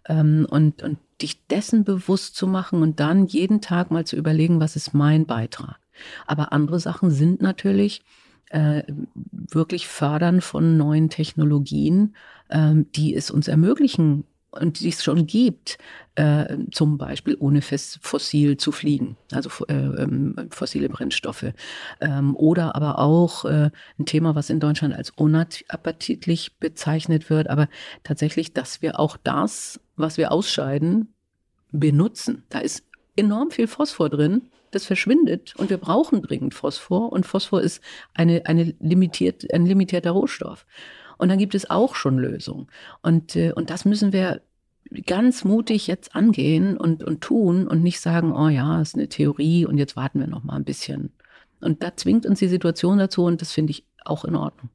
Ähm, und, und dich dessen bewusst zu machen und dann jeden Tag mal zu überlegen, was ist mein Beitrag. Aber andere Sachen sind natürlich, äh, wirklich fördern von neuen Technologien, ähm, die es uns ermöglichen und die es schon gibt, äh, zum Beispiel ohne fest fossil zu fliegen, also äh, ähm, fossile Brennstoffe. Ähm, oder aber auch äh, ein Thema, was in Deutschland als unappetitlich bezeichnet wird, aber tatsächlich, dass wir auch das, was wir ausscheiden, benutzen. Da ist enorm viel Phosphor drin, das verschwindet und wir brauchen dringend Phosphor und Phosphor ist eine, eine limitiert, ein limitierter Rohstoff. Und dann gibt es auch schon Lösungen. Und, äh, und das müssen wir ganz mutig jetzt angehen und, und tun und nicht sagen, oh ja, ist eine Theorie und jetzt warten wir noch mal ein bisschen. Und da zwingt uns die Situation dazu und das finde ich auch in Ordnung.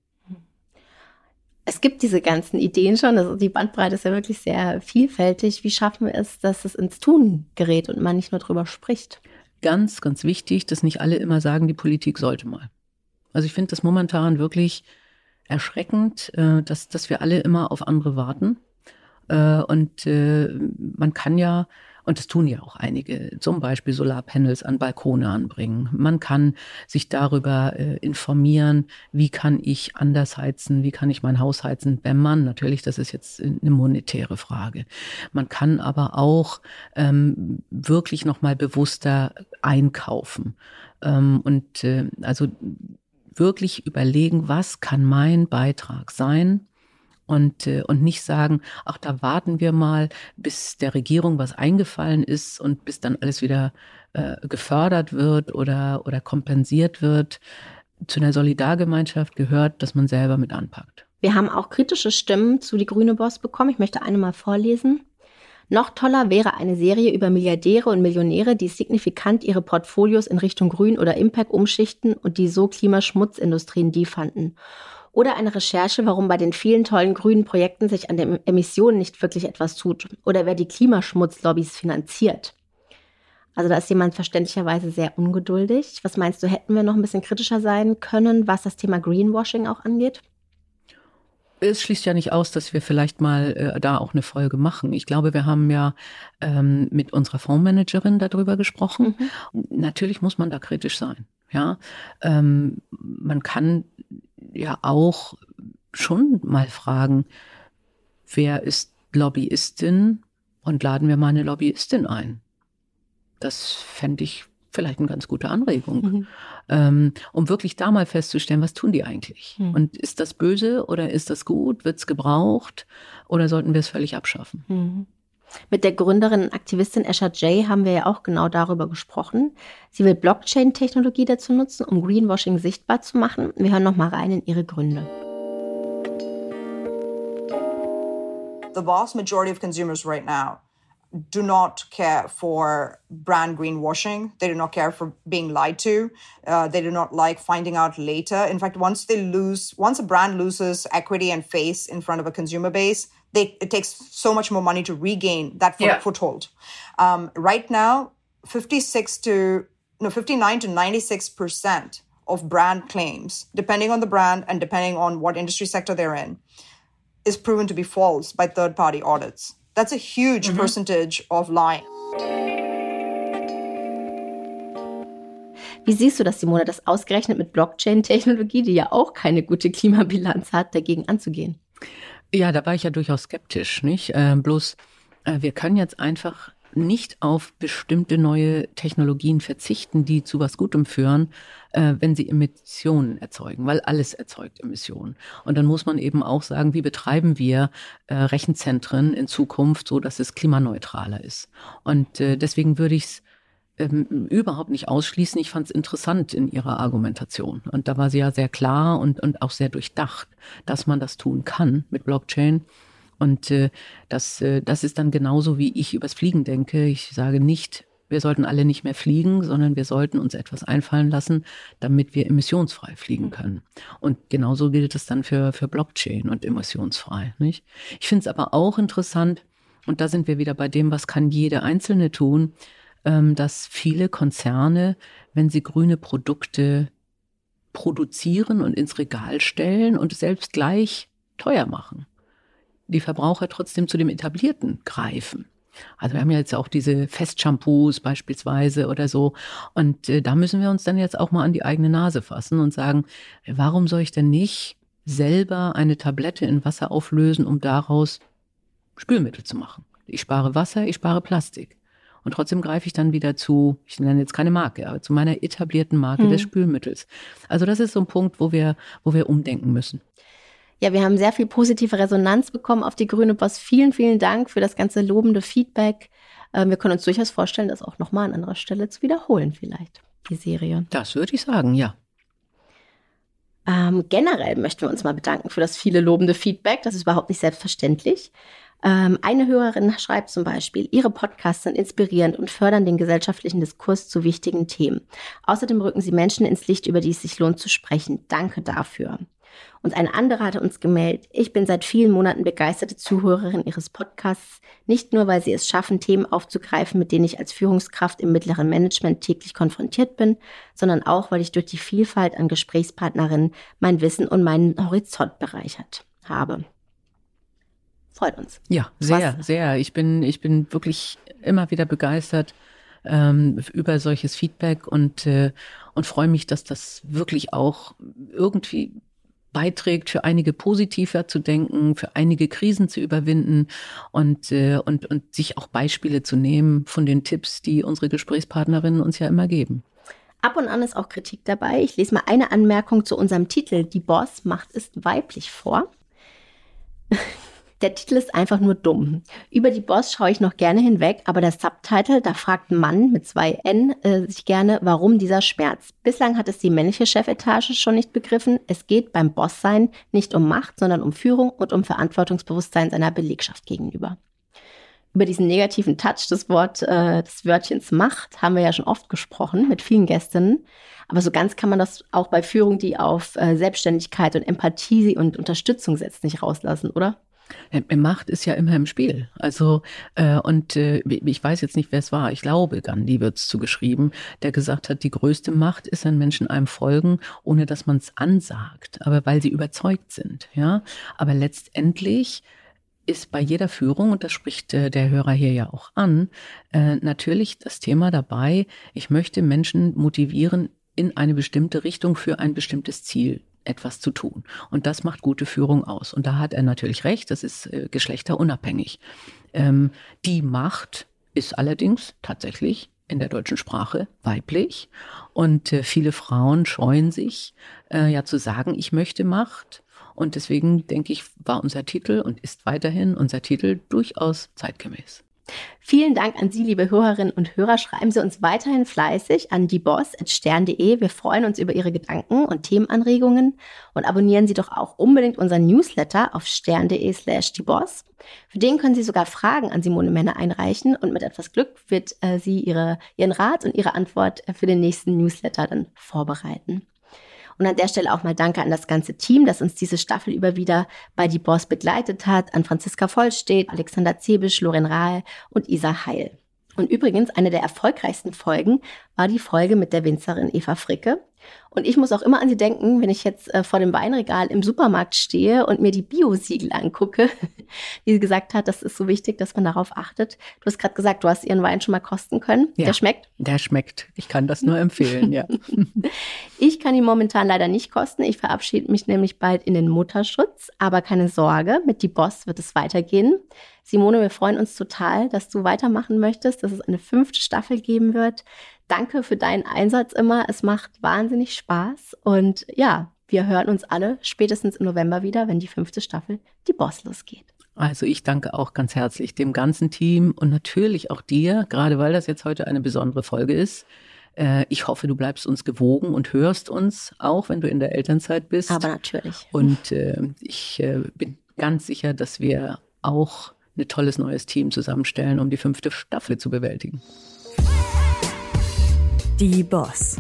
Es gibt diese ganzen Ideen schon, also die Bandbreite ist ja wirklich sehr vielfältig. Wie schaffen wir es, dass es ins Tun gerät und man nicht nur drüber spricht? Ganz, ganz wichtig, dass nicht alle immer sagen, die Politik sollte mal. Also ich finde das momentan wirklich erschreckend, äh, dass, dass wir alle immer auf andere warten. Äh, und äh, man kann ja und das tun ja auch einige, zum Beispiel Solarpanels an Balkone anbringen. Man kann sich darüber äh, informieren, wie kann ich anders heizen, wie kann ich mein Haus heizen beim Mann. Natürlich, das ist jetzt eine monetäre Frage. Man kann aber auch ähm, wirklich nochmal bewusster einkaufen. Ähm, und äh, also wirklich überlegen, was kann mein Beitrag sein, und, äh, und nicht sagen, ach, da warten wir mal, bis der Regierung was eingefallen ist und bis dann alles wieder äh, gefördert wird oder, oder kompensiert wird. Zu einer Solidargemeinschaft gehört, dass man selber mit anpackt. Wir haben auch kritische Stimmen zu Die Grüne Boss bekommen. Ich möchte eine mal vorlesen. Noch toller wäre eine Serie über Milliardäre und Millionäre, die signifikant ihre Portfolios in Richtung Grün oder Impact umschichten und die so Klimaschmutzindustrien die fanden. Oder eine Recherche, warum bei den vielen tollen grünen Projekten sich an den Emissionen nicht wirklich etwas tut. Oder wer die Klimaschmutzlobbys finanziert. Also da ist jemand verständlicherweise sehr ungeduldig. Was meinst du, hätten wir noch ein bisschen kritischer sein können, was das Thema Greenwashing auch angeht? Es schließt ja nicht aus, dass wir vielleicht mal äh, da auch eine Folge machen. Ich glaube, wir haben ja ähm, mit unserer Fondsmanagerin darüber gesprochen. Mhm. Natürlich muss man da kritisch sein. Ja, ähm, man kann ja auch schon mal fragen, wer ist Lobbyistin und laden wir mal eine Lobbyistin ein. Das fände ich vielleicht eine ganz gute Anregung, mhm. ähm, um wirklich da mal festzustellen, was tun die eigentlich? Mhm. Und ist das böse oder ist das gut? Wird es gebraucht oder sollten wir es völlig abschaffen? Mhm. Mit der Gründerin und Aktivistin Esha Jay haben wir ja auch genau darüber gesprochen. Sie will Blockchain-Technologie dazu nutzen, um Greenwashing sichtbar zu machen. Wir hören noch mal rein in ihre Gründe. The vast majority of consumers right now do not care for brand greenwashing. They do not care for being lied to. Uh, they do not like finding out later. In fact, once they lose, once a brand loses equity and face in front of a consumer base, they, it takes so much more money to regain that foot, yeah. foothold. Um, right now, 56 to, no, 59 to 96% of brand claims, depending on the brand and depending on what industry sector they're in, is proven to be false by third party audits. That's a huge mm-hmm. percentage of lying. Wie siehst du das, Simone, das ausgerechnet mit Blockchain-Technologie, die ja auch keine gute Klimabilanz hat, dagegen anzugehen? Ja, da war ich ja durchaus skeptisch, nicht? Äh, bloß, äh, wir können jetzt einfach nicht auf bestimmte neue Technologien verzichten, die zu was Gutem führen, äh, wenn sie Emissionen erzeugen, weil alles erzeugt Emissionen. Und dann muss man eben auch sagen, wie betreiben wir äh, Rechenzentren in Zukunft, so dass es klimaneutraler ist. Und äh, deswegen würde ich es ähm, überhaupt nicht ausschließen. Ich fand es interessant in ihrer Argumentation. Und da war sie ja sehr klar und, und auch sehr durchdacht, dass man das tun kann mit Blockchain. Und äh, das, äh, das ist dann genauso, wie ich übers Fliegen denke. Ich sage nicht, wir sollten alle nicht mehr fliegen, sondern wir sollten uns etwas einfallen lassen, damit wir emissionsfrei fliegen können. Und genauso gilt es dann für, für Blockchain und emissionsfrei. Nicht? Ich finde es aber auch interessant, und da sind wir wieder bei dem, was kann jede Einzelne tun, dass viele Konzerne, wenn sie grüne Produkte produzieren und ins Regal stellen und selbst gleich teuer machen, die Verbraucher trotzdem zu dem Etablierten greifen. Also wir haben ja jetzt auch diese Festshampoos beispielsweise oder so. Und äh, da müssen wir uns dann jetzt auch mal an die eigene Nase fassen und sagen, warum soll ich denn nicht selber eine Tablette in Wasser auflösen, um daraus Spülmittel zu machen? Ich spare Wasser, ich spare Plastik. Und trotzdem greife ich dann wieder zu, ich nenne jetzt keine Marke, aber zu meiner etablierten Marke hm. des Spülmittels. Also das ist so ein Punkt, wo wir, wo wir umdenken müssen. Ja, wir haben sehr viel positive Resonanz bekommen auf die Grüne Boss. Vielen, vielen Dank für das ganze lobende Feedback. Ähm, wir können uns durchaus vorstellen, das auch nochmal an anderer Stelle zu wiederholen, vielleicht, die Serie. Das würde ich sagen, ja. Ähm, generell möchten wir uns mal bedanken für das viele lobende Feedback. Das ist überhaupt nicht selbstverständlich. Ähm, eine Hörerin schreibt zum Beispiel, ihre Podcasts sind inspirierend und fördern den gesellschaftlichen Diskurs zu wichtigen Themen. Außerdem rücken sie Menschen ins Licht, über die es sich lohnt zu sprechen. Danke dafür. Und ein anderer hatte uns gemeldet, ich bin seit vielen Monaten begeisterte Zuhörerin Ihres Podcasts, nicht nur, weil Sie es schaffen, Themen aufzugreifen, mit denen ich als Führungskraft im mittleren Management täglich konfrontiert bin, sondern auch, weil ich durch die Vielfalt an Gesprächspartnerinnen mein Wissen und meinen Horizont bereichert habe. Freut uns. Ja, sehr, Was? sehr. Ich bin, ich bin wirklich immer wieder begeistert ähm, über solches Feedback und, äh, und freue mich, dass das wirklich auch irgendwie beiträgt, für einige positiver zu denken, für einige Krisen zu überwinden und, äh, und, und sich auch Beispiele zu nehmen von den Tipps, die unsere Gesprächspartnerinnen uns ja immer geben. Ab und an ist auch Kritik dabei. Ich lese mal eine Anmerkung zu unserem Titel. Die Boss macht ist weiblich vor. Der Titel ist einfach nur dumm. Über die Boss schaue ich noch gerne hinweg, aber der Subtitle, da fragt ein Mann mit zwei N äh, sich gerne, warum dieser Schmerz. Bislang hat es die männliche Chefetage schon nicht begriffen. Es geht beim Bosssein nicht um Macht, sondern um Führung und um Verantwortungsbewusstsein seiner Belegschaft gegenüber. Über diesen negativen Touch des Wort, äh, des Wörtchens Macht haben wir ja schon oft gesprochen mit vielen Gästinnen. Aber so ganz kann man das auch bei Führung, die auf äh, Selbstständigkeit und Empathie und Unterstützung setzt, nicht rauslassen, oder? Macht ist ja immer im Spiel. Also, äh, und äh, ich weiß jetzt nicht, wer es war. Ich glaube, Gandhi wird es zugeschrieben, der gesagt hat, die größte Macht ist, wenn Menschen einem folgen, ohne dass man es ansagt, aber weil sie überzeugt sind. Ja, aber letztendlich ist bei jeder Führung, und das spricht äh, der Hörer hier ja auch an, äh, natürlich das Thema dabei, ich möchte Menschen motivieren, in eine bestimmte Richtung für ein bestimmtes Ziel etwas zu tun. Und das macht gute Führung aus. Und da hat er natürlich recht, das ist äh, geschlechterunabhängig. Ähm, die Macht ist allerdings tatsächlich in der deutschen Sprache weiblich. Und äh, viele Frauen scheuen sich, äh, ja zu sagen, ich möchte Macht. Und deswegen denke ich, war unser Titel und ist weiterhin unser Titel durchaus zeitgemäß. Vielen Dank an Sie, liebe Hörerinnen und Hörer. Schreiben Sie uns weiterhin fleißig an dieboss.stern.de. Wir freuen uns über Ihre Gedanken und Themenanregungen und abonnieren Sie doch auch unbedingt unseren Newsletter auf stern.de slash dieboss. Für den können Sie sogar Fragen an Simone Männer einreichen und mit etwas Glück wird äh, sie ihre, ihren Rat und ihre Antwort für den nächsten Newsletter dann vorbereiten. Und an der Stelle auch mal Danke an das ganze Team, das uns diese Staffel über wieder bei Die Boss begleitet hat, an Franziska Vollstedt, Alexander Zebisch, Loren Rahl und Isa Heil. Und übrigens, eine der erfolgreichsten Folgen war die Folge mit der Winzerin Eva Fricke. Und ich muss auch immer an sie denken, wenn ich jetzt äh, vor dem Weinregal im Supermarkt stehe und mir die Bio-Siegel angucke, wie sie gesagt hat, das ist so wichtig, dass man darauf achtet. Du hast gerade gesagt, du hast ihren Wein schon mal kosten können. Ja, der schmeckt? Der schmeckt. Ich kann das nur empfehlen, ja. ich kann ihn momentan leider nicht kosten. Ich verabschiede mich nämlich bald in den Mutterschutz. Aber keine Sorge, mit Die Boss wird es weitergehen. Simone, wir freuen uns total, dass du weitermachen möchtest, dass es eine fünfte Staffel geben wird. Danke für deinen Einsatz immer. Es macht wahnsinnig Spaß. Und ja, wir hören uns alle spätestens im November wieder, wenn die fünfte Staffel die Boss losgeht. Also ich danke auch ganz herzlich dem ganzen Team und natürlich auch dir, gerade weil das jetzt heute eine besondere Folge ist. Äh, ich hoffe, du bleibst uns gewogen und hörst uns, auch wenn du in der Elternzeit bist. Aber natürlich. Und äh, ich äh, bin ganz sicher, dass wir auch ein tolles neues Team zusammenstellen, um die fünfte Staffel zu bewältigen. Die Boss.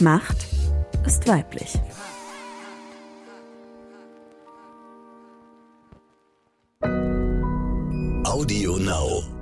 Macht ist weiblich. Audio Now.